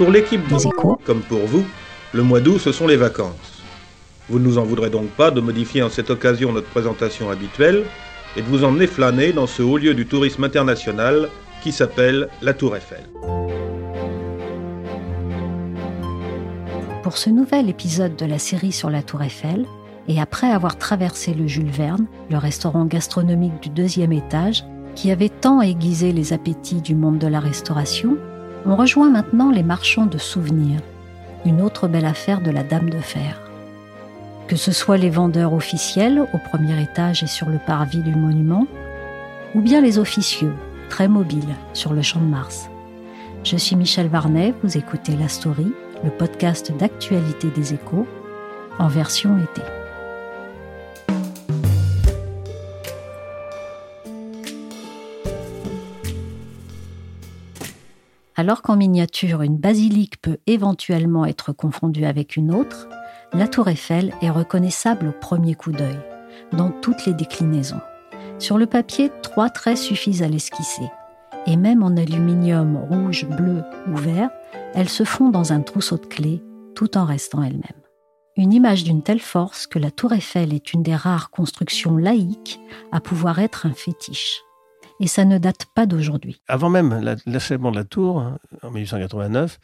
Pour l'équipe Des échos. comme pour vous, le mois d'août, ce sont les vacances. Vous ne nous en voudrez donc pas de modifier en cette occasion notre présentation habituelle et de vous emmener flâner dans ce haut lieu du tourisme international qui s'appelle la Tour Eiffel. Pour ce nouvel épisode de la série sur la Tour Eiffel, et après avoir traversé le Jules Verne, le restaurant gastronomique du deuxième étage, qui avait tant aiguisé les appétits du monde de la restauration, on rejoint maintenant les marchands de souvenirs, une autre belle affaire de la Dame de Fer. Que ce soit les vendeurs officiels au premier étage et sur le parvis du monument, ou bien les officieux, très mobiles, sur le champ de Mars. Je suis Michel Varnet, vous écoutez La Story, le podcast d'actualité des échos, en version été. Alors qu'en miniature, une basilique peut éventuellement être confondue avec une autre, la tour Eiffel est reconnaissable au premier coup d'œil, dans toutes les déclinaisons. Sur le papier, trois traits suffisent à l'esquisser. Et même en aluminium rouge, bleu ou vert, elle se fond dans un trousseau de clés, tout en restant elle-même. Une image d'une telle force que la tour Eiffel est une des rares constructions laïques à pouvoir être un fétiche. Et ça ne date pas d'aujourd'hui. Avant même la- l'achèvement de la tour, hein, en 1889,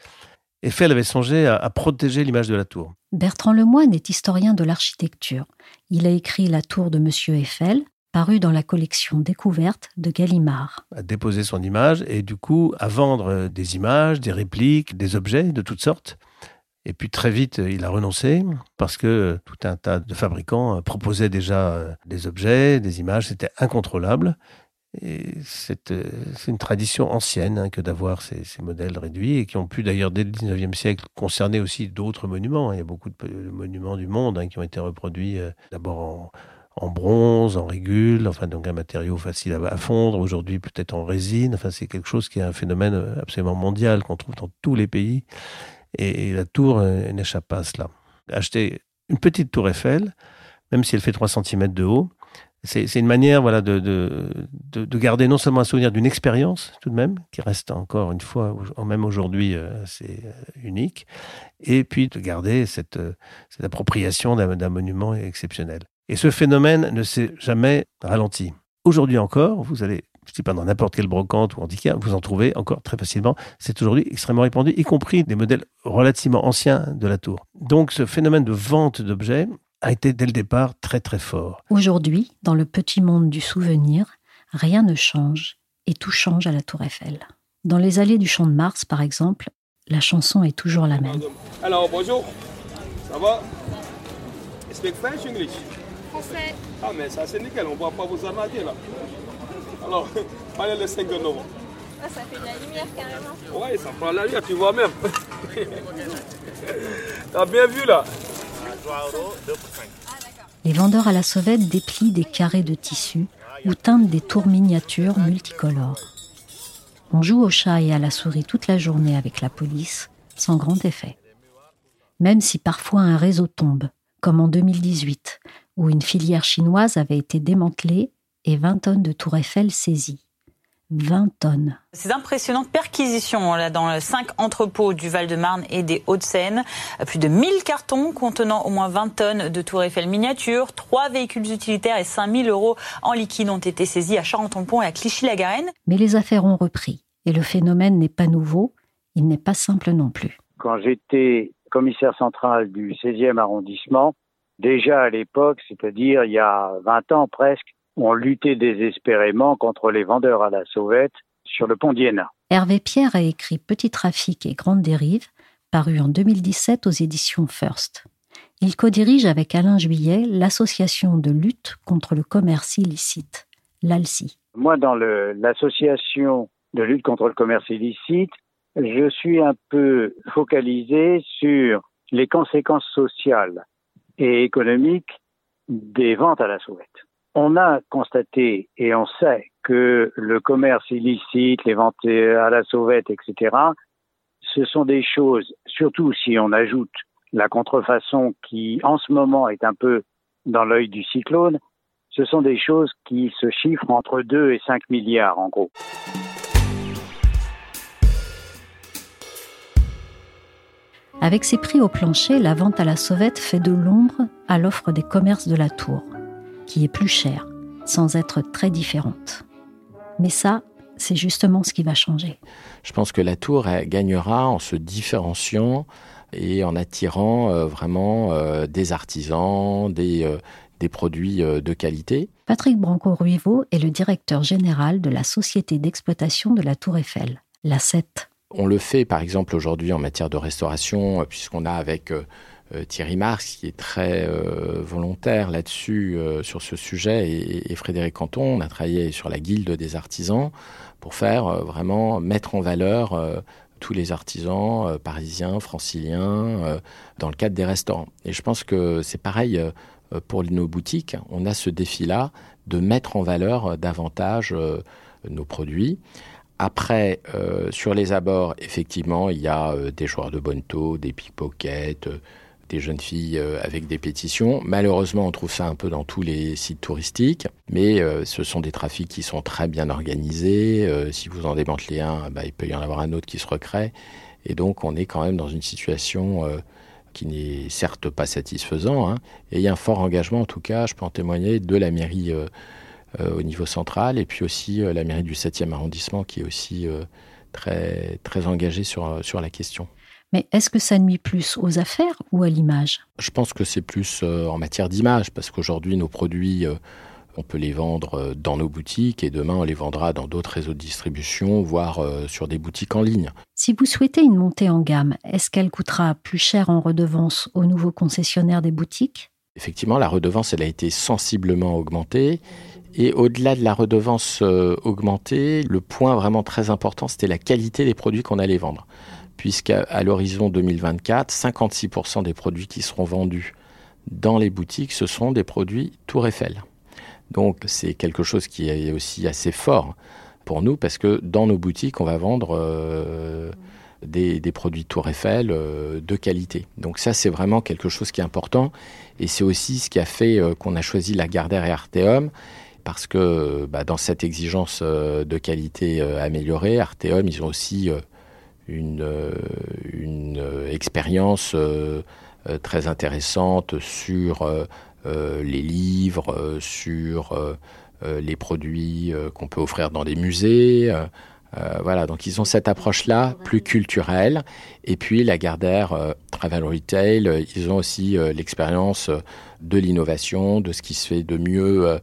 Eiffel avait songé à, à protéger l'image de la tour. Bertrand Lemoine est historien de l'architecture. Il a écrit La tour de Monsieur Eiffel, paru dans la collection Découverte de Gallimard. à déposer son image et du coup à vendre euh, des images, des répliques, des objets de toutes sortes. Et puis très vite, euh, il a renoncé parce que euh, tout un tas de fabricants proposaient déjà des objets, des images, c'était incontrôlable. Euh, c'est une tradition ancienne hein, que d'avoir ces, modèles réduits et qui ont pu d'ailleurs dès le 19e siècle concerner aussi d'autres monuments. Il y a beaucoup de monuments du monde hein, qui ont été reproduits euh, d'abord en, bronze, en régule, enfin donc un matériau facile à, fondre, aujourd'hui peut-être en résine, enfin c'est quelque chose qui est un phénomène euh, absolument mondial qu'on trouve dans tous les pays et, la tour n'échappe pas à cela. Acheter une petite tour Eiffel, même si elle fait 3 cm de haut, c'est une manière voilà, de, de, de, de garder non seulement un souvenir d'une expérience tout de même, qui reste encore une fois, même aujourd'hui, euh, assez euh, unique, et puis de garder cette, euh, cette appropriation d'un d'un monument exceptionnel. Et ce phénomène ne s'est jamais ralenti. Aujourd'hui encore, vous allez, je ne dis pas dans n'importe quelle brocante ou handicap, vous en trouvez encore très facilement. C'est aujourd'hui extrêmement répandu, y compris des modèles relativement anciens de la tour. Donc ce phénomène de vente d'objets a été dès le départ très très fort. Aujourd'hui, dans le petit monde du souvenir, rien ne change et tout change à la Tour Eiffel. Dans les allées du Champ de Mars, par exemple, la chanson est toujours la même. Alors bonjour, ça va? Speak French English? Français. Ah mais ça c'est nickel, on va pas vous arnaquer là. Alors, parlez le 5 novembre. Ah, ça fait de la lumière carrément. Ouais, ça prend la lumière, tu vois même. T'as bien vu là Les vendeurs à la sauvette déplient des carrés de tissu ou teintent des tours miniatures multicolores. On joue au chat et à la souris toute la journée avec la police, sans grand effet. Même si parfois un réseau tombe, comme en 2018, où une filière chinoise avait été démantelée et 20 tonnes de tour Eiffel saisies. 20 tonnes. Ces impressionnantes perquisitions là, dans cinq entrepôts du Val-de-Marne et des Hauts-de-Seine. Plus de 1000 cartons contenant au moins 20 tonnes de Tour Eiffel miniature, trois véhicules utilitaires et 5000 euros en liquide ont été saisis à Charenton-le-Pont et à Clichy-la-Garenne. Mais les affaires ont repris Et le phénomène n'est pas nouveau, il n'est pas simple non plus. Quand j'étais commissaire central du 16e arrondissement, déjà à l'époque, c'est-à-dire il y a 20 ans presque, on luttait désespérément contre les vendeurs à la sauvette sur le pont d'Iéna. Hervé Pierre a écrit Petit trafic et Grande dérive, paru en 2017 aux éditions First. Il co-dirige avec Alain Juillet l'association de lutte contre le commerce illicite, l'ALSI. Moi, dans l'association de lutte contre le commerce illicite, je suis un peu focalisé sur les conséquences sociales et économiques des ventes à la sauvette. On a constaté et on sait que le commerce illicite, les ventes à la sauvette, etc., ce sont des choses, surtout si on ajoute la contrefaçon qui en ce moment est un peu dans l'œil du cyclone, ce sont des choses qui se chiffrent entre 2 et 5 milliards en gros. Avec ses prix au plancher, la vente à la sauvette fait de l'ombre à l'offre des commerces de la tour, qui est plus chère, sans être très différente. Mais ça, c'est justement ce qui va changer. Je pense que la tour gagnera en se différenciant et en attirant euh, vraiment euh, des artisans, des, euh, des produits de qualité. Patrick Branco-Ruivo est le directeur général de la société d'exploitation de la Tour Eiffel, la 7. On le fait par exemple aujourd'hui en matière de restauration, puisqu'on a avec Thierry Marx qui est très volontaire là-dessus, sur ce sujet, et, Frédéric Canton, on a travaillé sur la guilde des artisans pour faire vraiment mettre en valeur tous les artisans euh, parisiens, franciliens, euh, dans le cadre des restaurants. Et je pense que c'est pareil euh, pour nos boutiques. On a ce défi-là de mettre en valeur davantage nos produits. Après, sur les abords, effectivement, il y a des joueurs de bonne taux, des pickpockets, des jeunes filles euh, avec des pétitions. Malheureusement, on trouve ça un peu dans tous les sites touristiques, mais euh, ce sont des trafics qui sont très bien organisés. Euh, si vous en démantelez un, bah, il peut y en avoir un autre qui se recrée. Et donc, on est quand même dans une situation qui n'est certes pas satisfaisant. Hein. Et il y a un fort engagement, en tout cas, je peux en témoigner, de la mairie au niveau central, et puis aussi la mairie du 7e arrondissement qui est aussi très, très engagée sur, sur la question. Mais est-ce que ça nuit plus aux affaires ou à l'image? Je pense que c'est plus euh, en matière d'image, parce qu'aujourd'hui, nos produits, euh, on peut les vendre euh, dans nos boutiques et demain, on les vendra dans d'autres réseaux de distribution, voire sur des boutiques en ligne. Si vous souhaitez une montée en gamme, est-ce qu'elle coûtera plus cher en redevance aux nouveaux concessionnaires des boutiques? Effectivement, la redevance, elle a été sensiblement augmentée. Et au-delà de la redevance augmentée, le point vraiment très important, c'était la qualité des produits qu'on allait vendre puisqu'à l'horizon 2024, 56% des produits qui seront vendus dans les boutiques, ce sont des produits Tour Eiffel. Donc c'est quelque chose qui est aussi assez fort pour nous, parce que dans nos boutiques, on va vendre euh, des, produits Tour Eiffel euh, de qualité. Donc ça, c'est vraiment quelque chose qui est important, et c'est aussi ce qui a fait euh, qu'on a choisi la Gardère et Arteum, parce que bah, dans cette exigence de qualité améliorée, Arteum, ils ont aussi une, euh, euh, expérience euh, très intéressante sur les livres, sur les produits qu'on peut offrir dans des musées. voilà, donc ils ont cette approche-là plus culturelle. Et puis la Gardère Travel Retail, ils ont aussi l'expérience de l'innovation, de ce qui se fait de mieux euh,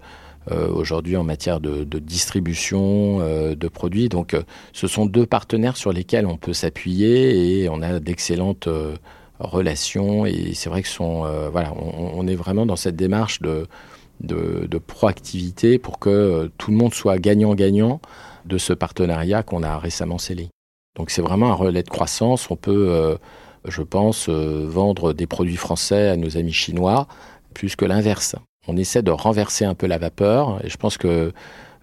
aujourd'hui en matière de, distribution euh, de produits. Donc euh, ce sont deux partenaires sur lesquels on peut s'appuyer et on a d'excellentes relations et c'est vrai que sont voilà on, est vraiment dans cette démarche de, de, proactivité pour que tout le monde soit gagnant-gagnant de ce partenariat qu'on a récemment scellé. Donc c'est vraiment un relais de croissance. On peut, je pense, vendre des produits français à nos amis chinois plus que l'inverse on essaie de renverser un peu la vapeur. Et je pense que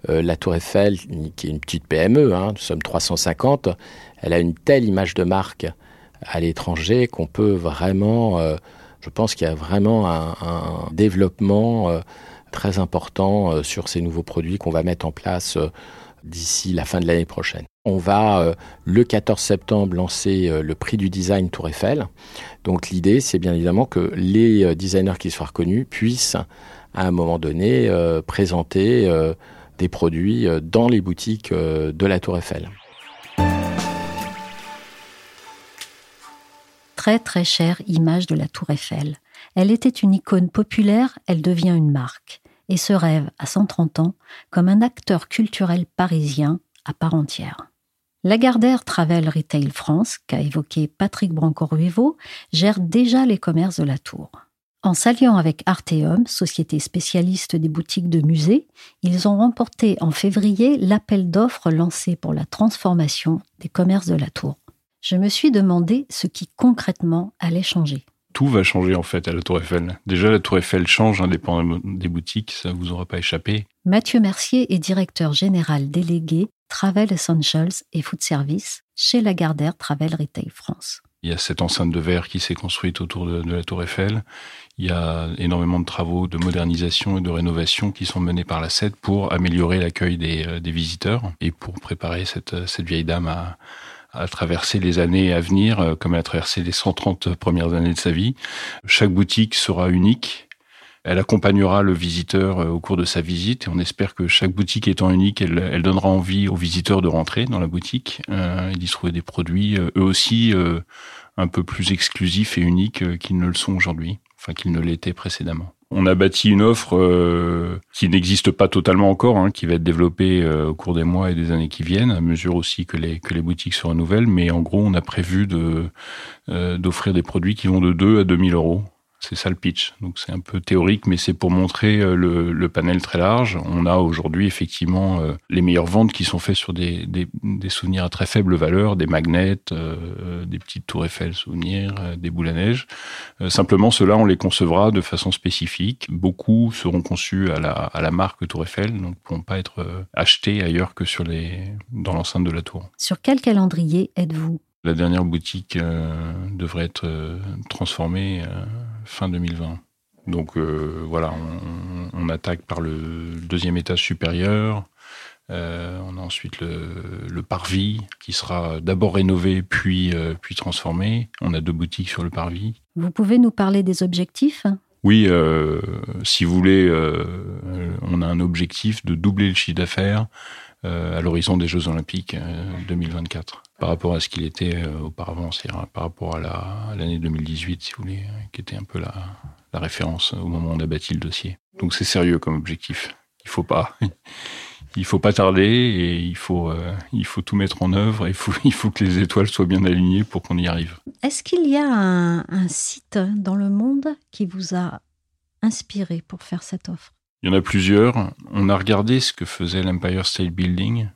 euh, la Tour Eiffel, qui est une petite PME, hein, nous sommes 350, elle a une telle image de marque à l'étranger qu'on peut vraiment, euh, je pense qu'il y a vraiment un, développement euh, très important sur ces nouveaux produits qu'on va mettre en place d'ici la fin de l'année prochaine. On va euh, le 14 septembre lancer euh, le prix du design Tour Eiffel. Donc l'idée, c'est bien évidemment que les euh, designers qui soient reconnus puissent à un moment donné présenter des produits dans les boutiques de la Tour Eiffel. Très très chère image de la Tour Eiffel. Elle était une icône populaire, elle devient une marque. Et se rêve, à 130 ans, comme un acteur culturel parisien à part entière. Lagardère Travel Retail France, qu'a évoqué Patrick Branco-Ruevo, gère déjà les commerces de la tour. En s'alliant avec Arteum, société spécialiste des boutiques de musées, ils ont remporté en février l'appel d'offres lancé pour la transformation des commerces de la tour. Je me suis demandé ce qui concrètement allait changer. Tout va changer en fait à la Tour Eiffel. Déjà, la Tour Eiffel change indépendamment des boutiques, ça vous aura pas échappé. Mathieu Mercier est directeur général délégué Travel Essentials et Food Service chez Lagardère Travel Retail France. Il y a cette enceinte de verre qui s'est construite autour de, la Tour Eiffel. Il y a énormément de travaux de modernisation et de rénovation qui sont menés par la SED pour améliorer l'accueil des, euh, visiteurs et pour préparer cette, vieille dame à, traverser les années à venir, euh, comme elle a traversé les 130 premières années de sa vie. Chaque boutique sera unique. Elle accompagnera le visiteur euh, au cours de sa visite et on espère que chaque boutique étant unique, elle, donnera envie aux visiteurs de rentrer dans la boutique et d'y trouver des produits, eux aussi, un peu plus exclusifs et uniques qu'ils ne le sont aujourd'hui enfin qu'il ne l'était précédemment. On a bâti une offre euh, qui n'existe pas totalement encore, hein, qui va être développée euh, au cours des mois et des années qui viennent, à mesure aussi que les, que les boutiques se renouvellent. Mais en gros, on a prévu de, euh, d'offrir des produits qui vont de 2 à 2000 euros c'est ça le pitch. Donc c'est un peu théorique, mais c'est pour montrer euh, le, panel très large. On a aujourd'hui effectivement euh, les meilleures ventes qui sont faites sur des, souvenirs à très faible valeur, des magnets, euh, des petites tours Eiffel souvenirs, des boules à neige. simplement, ceux-là, on les concevra de façon spécifique. Beaucoup seront conçus à la, à la marque Tour Eiffel, donc ne pourront pas être achetés ailleurs que sur les, dans l'enceinte de la tour. Sur quel calendrier êtes-vous? La dernière boutique devrait être transformée fin 2020. Donc euh, voilà, on, attaque par le deuxième étage supérieur. Euh, on a ensuite le, parvis qui sera d'abord rénové puis, euh, puis transformé. On a deux boutiques sur le parvis. Vous pouvez nous parler des objectifs? Oui, si vous voulez, on a un objectif de doubler le chiffre d'affaires à l'horizon des Jeux Olympiques 2024 par rapport à ce qu'il était euh, auparavant, c'est-à-dire par rapport à l'année 2018, si vous voulez, qui était un peu la, référence au moment où on a bâti le dossier. Donc c'est sérieux comme objectif. Il faut pas, il faut pas tarder et il faut, euh, il faut tout mettre en œuvre. Il faut, il faut que les étoiles soient bien alignées pour qu'on y arrive. Est-ce qu'il y a un site dans le monde qui vous a inspiré pour faire cette offre? Il y en a plusieurs. On a regardé ce que faisait l'Empire State Building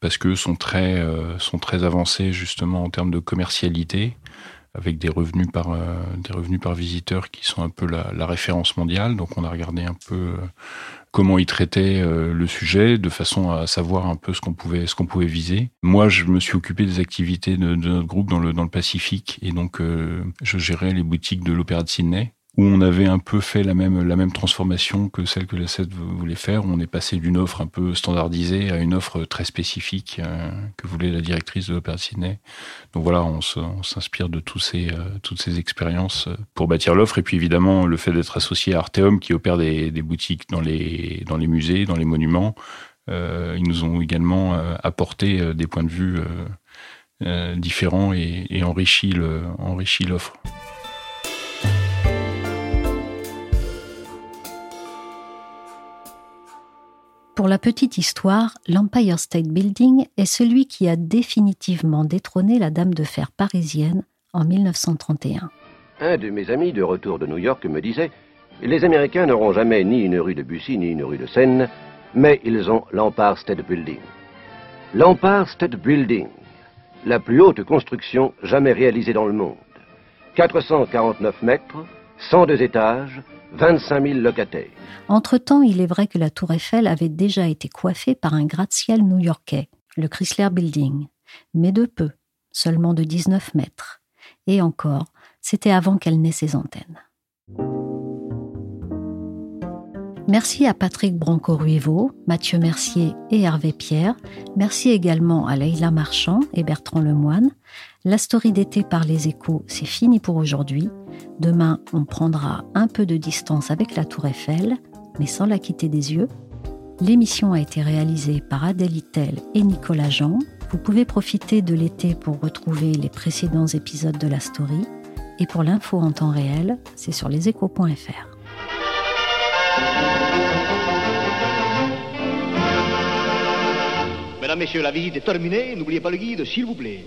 parce que sont très euh, sont très avancés justement en termes de commercialité avec des revenus par euh, des revenus par visiteur qui sont un peu la, référence mondiale. Donc on a regardé un peu euh, comment ils traitaient le sujet de façon à savoir un peu ce qu'on pouvait ce qu'on pouvait viser. Moi, je me suis occupé des activités de, de, notre groupe dans le dans le Pacifique et donc je gérais les boutiques de l'Opéra de Sydney où on avait un peu fait la même, la même transformation que celle que la SED voulait faire. On est passé d'une offre un peu standardisée à une offre très spécifique euh, que voulait la directrice de l'Opéra de Sydney. Donc voilà, on s'inspire de tous ces, euh, toutes ces expériences euh, pour bâtir l'offre. Et puis évidemment, le fait d'être associé à Arteum, qui opère des, boutiques dans les, dans les musées, dans les monuments, ils nous ont également apporté des points de vue différents et, et enrichi l'offre. Pour la petite histoire, l'Empire State Building est celui qui a définitivement détrôné la Dame de Fer parisienne en 1931. Un de mes amis de retour de New York me disait Les Américains n'auront jamais ni une rue de Bussy ni une rue de Seine, mais ils ont l'Empire State Building. L'Empire State Building, la plus haute construction jamais réalisée dans le monde. 449 mètres, 102 étages, 25 000 locataires. Entre-temps, il est vrai que la tour Eiffel avait déjà été coiffée par un gratte-ciel new-yorkais, le Chrysler Building, mais de peu, seulement de 19 mètres. Et encore, c'était avant qu'elle n'ait ses antennes. Merci à Patrick Branco-Ruevo, Mathieu Mercier et Hervé Pierre. Merci également à Leïla Marchand et Bertrand Lemoine. La story d'été par les échos, c'est fini pour aujourd'hui. Demain, on prendra un peu de distance avec la Tour Eiffel, mais sans la quitter des yeux. L'émission a été réalisée par Adèle Itel et Nicolas Jean. Vous pouvez profiter de l'été pour retrouver les précédents épisodes de la story. Et pour l'info en temps réel, c'est sur leséchos.fr. Mesdames, Messieurs, la visite est terminée. N'oubliez pas le guide, s'il vous plaît.